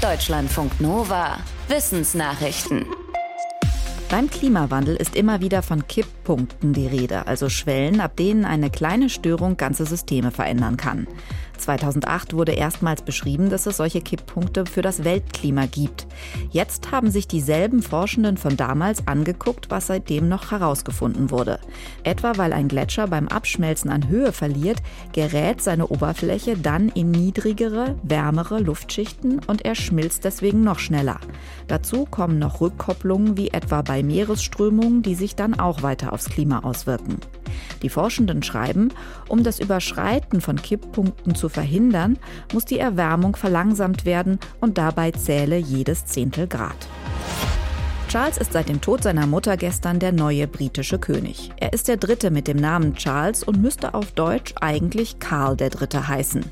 Deutschlandfunk Nova. Wissensnachrichten. Beim Klimawandel ist immer wieder von Kipppunkten die Rede, also Schwellen, ab denen eine kleine Störung ganze Systeme verändern kann. 2008 wurde erstmals beschrieben, dass es solche Kipppunkte für das Weltklima gibt. Jetzt haben sich dieselben Forschenden von damals angeguckt, was seitdem noch herausgefunden wurde. Etwa weil ein Gletscher beim Abschmelzen an Höhe verliert, gerät seine Oberfläche dann in niedrigere, wärmere Luftschichten und er schmilzt deswegen noch schneller. Dazu kommen noch Rückkopplungen wie etwa bei Meeresströmungen, die sich dann auch weiter aufs Klima auswirken. Die Forschenden schreiben, um das Überschreiten von Kipppunkten zu verhindern, muss die Erwärmung verlangsamt werden und dabei zähle jedes Zehntel Grad. Charles ist seit dem Tod seiner Mutter gestern der neue britische König. Er ist der dritte mit dem Namen Charles und müsste auf Deutsch eigentlich Karl der Dritte heißen.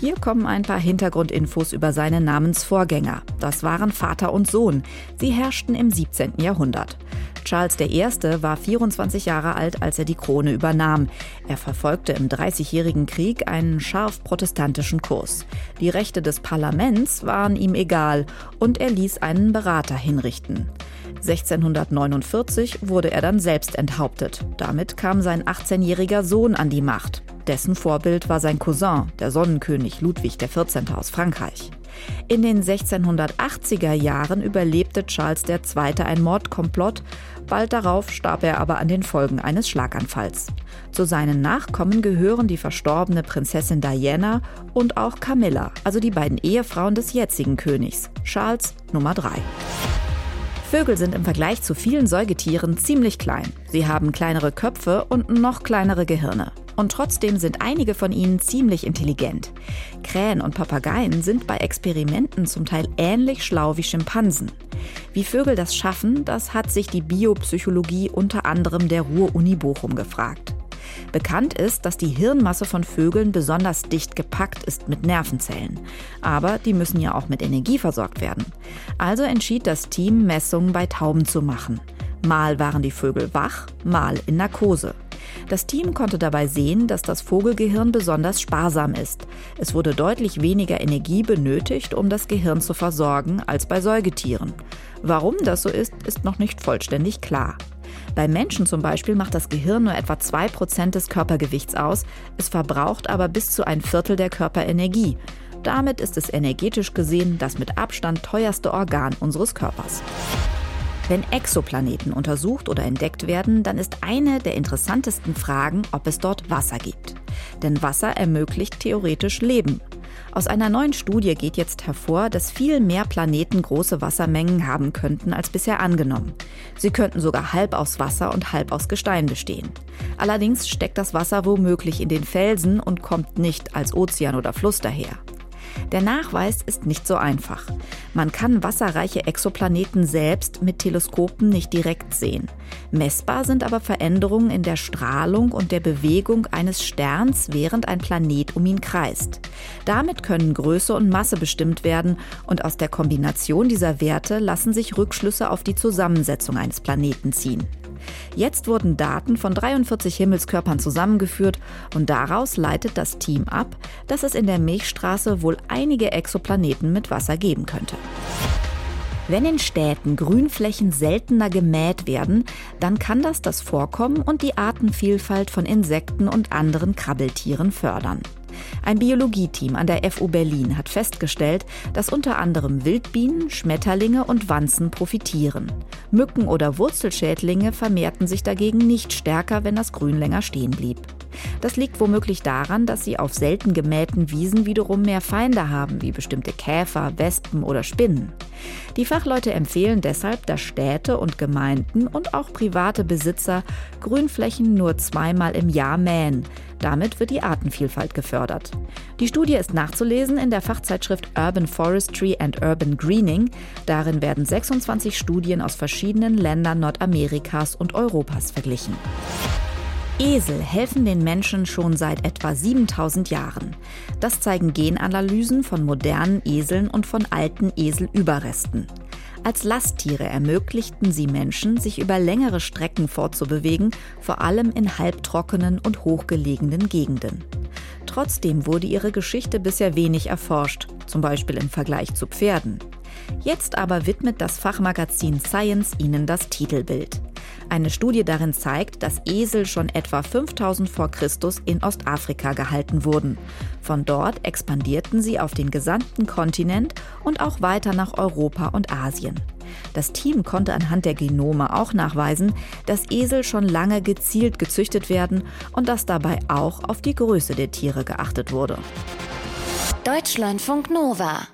Hier kommen ein paar Hintergrundinfos über seine Namensvorgänger. Das waren Vater und Sohn. Sie herrschten im 17. Jahrhundert. Charles I. war 24 Jahre alt, als er die Krone übernahm. Er verfolgte im Dreißigjährigen Krieg einen scharf protestantischen Kurs. Die Rechte des Parlaments waren ihm egal und er ließ einen Berater hinrichten. 1649 wurde er dann selbst enthauptet. Damit kam sein 18-jähriger Sohn an die Macht. Dessen Vorbild war sein Cousin, der Sonnenkönig Ludwig XIV. aus Frankreich. In den 1680er Jahren überlebte Charles II. ein Mordkomplott, bald darauf starb er aber an den Folgen eines Schlaganfalls. Zu seinen Nachkommen gehören die verstorbene Prinzessin Diana und auch Camilla, also die beiden Ehefrauen des jetzigen Königs, Charles Nummer 3. Vögel sind im Vergleich zu vielen Säugetieren ziemlich klein. Sie haben kleinere Köpfe und noch kleinere Gehirne. Und trotzdem sind einige von ihnen ziemlich intelligent. Krähen und Papageien sind bei Experimenten zum Teil ähnlich schlau wie Schimpansen. Wie Vögel das schaffen, das hat sich die Biopsychologie unter anderem der Ruhr-Uni Bochum gefragt. Bekannt ist, dass die Hirnmasse von Vögeln besonders dicht gepackt ist mit Nervenzellen. Aber die müssen ja auch mit Energie versorgt werden. Also entschied das Team, Messungen bei Tauben zu machen. Mal waren die Vögel wach, mal in Narkose. Das Team konnte dabei sehen, dass das Vogelgehirn besonders sparsam ist. Es wurde deutlich weniger Energie benötigt, um das Gehirn zu versorgen, als bei Säugetieren. Warum das so ist, ist noch nicht vollständig klar. Bei Menschen zum Beispiel macht das Gehirn nur etwa 2% des Körpergewichts aus, es verbraucht aber bis zu ein Viertel der Körperenergie. Damit ist es energetisch gesehen das mit Abstand teuerste Organ unseres Körpers. Wenn Exoplaneten untersucht oder entdeckt werden, dann ist eine der interessantesten Fragen, ob es dort Wasser gibt. Denn Wasser ermöglicht theoretisch Leben. Aus einer neuen Studie geht jetzt hervor, dass viel mehr Planeten große Wassermengen haben könnten als bisher angenommen. Sie könnten sogar halb aus Wasser und halb aus Gestein bestehen. Allerdings steckt das Wasser womöglich in den Felsen und kommt nicht als Ozean oder Fluss daher. Der Nachweis ist nicht so einfach. Man kann wasserreiche Exoplaneten selbst mit Teleskopen nicht direkt sehen. Messbar sind aber Veränderungen in der Strahlung und der Bewegung eines Sterns, während ein Planet um ihn kreist. Damit können Größe und Masse bestimmt werden und aus der Kombination dieser Werte lassen sich Rückschlüsse auf die Zusammensetzung eines Planeten ziehen. Jetzt wurden Daten von 43 Himmelskörpern zusammengeführt und daraus leitet das Team ab, dass es in der Milchstraße wohl einige Exoplaneten mit Wasser geben könnte. Wenn in Städten Grünflächen seltener gemäht werden, dann kann das das Vorkommen und die Artenvielfalt von Insekten und anderen Krabbeltieren fördern. Ein Biologieteam an der FU Berlin hat festgestellt, dass unter anderem Wildbienen, Schmetterlinge und Wanzen profitieren. Mücken oder Wurzelschädlinge vermehrten sich dagegen nicht stärker, wenn das Grün länger stehen blieb. Das liegt womöglich daran, dass sie auf selten gemähten Wiesen wiederum mehr Feinde haben, wie bestimmte Käfer, Wespen oder Spinnen. Die Fachleute empfehlen deshalb, dass Städte und Gemeinden und auch private Besitzer Grünflächen nur zweimal im Jahr mähen. Damit wird die Artenvielfalt gefördert. Die Studie ist nachzulesen in der Fachzeitschrift Urban Forestry and Urban Greening. Darin werden 26 Studien aus verschiedenen Ländern Nordamerikas und Europas verglichen. Esel helfen den Menschen schon seit etwa 7000 Jahren. Das zeigen Genanalysen von modernen Eseln und von alten Eselüberresten. Als Lasttiere ermöglichten sie Menschen, sich über längere Strecken fortzubewegen, vor allem in halbtrockenen und hochgelegenen Gegenden. Trotzdem wurde ihre Geschichte bisher wenig erforscht, zum Beispiel im Vergleich zu Pferden. Jetzt aber widmet das Fachmagazin Science ihnen das Titelbild. Eine Studie darin zeigt, dass Esel schon etwa 5000 vor Christus in Ostafrika gehalten wurden. Von dort expandierten sie auf den gesamten Kontinent und auch weiter nach Europa und Asien. Das Team konnte anhand der Genome auch nachweisen, dass Esel schon lange gezielt gezüchtet werden und dass dabei auch auf die Größe der Tiere geachtet wurde. Deutschlandfunk Nova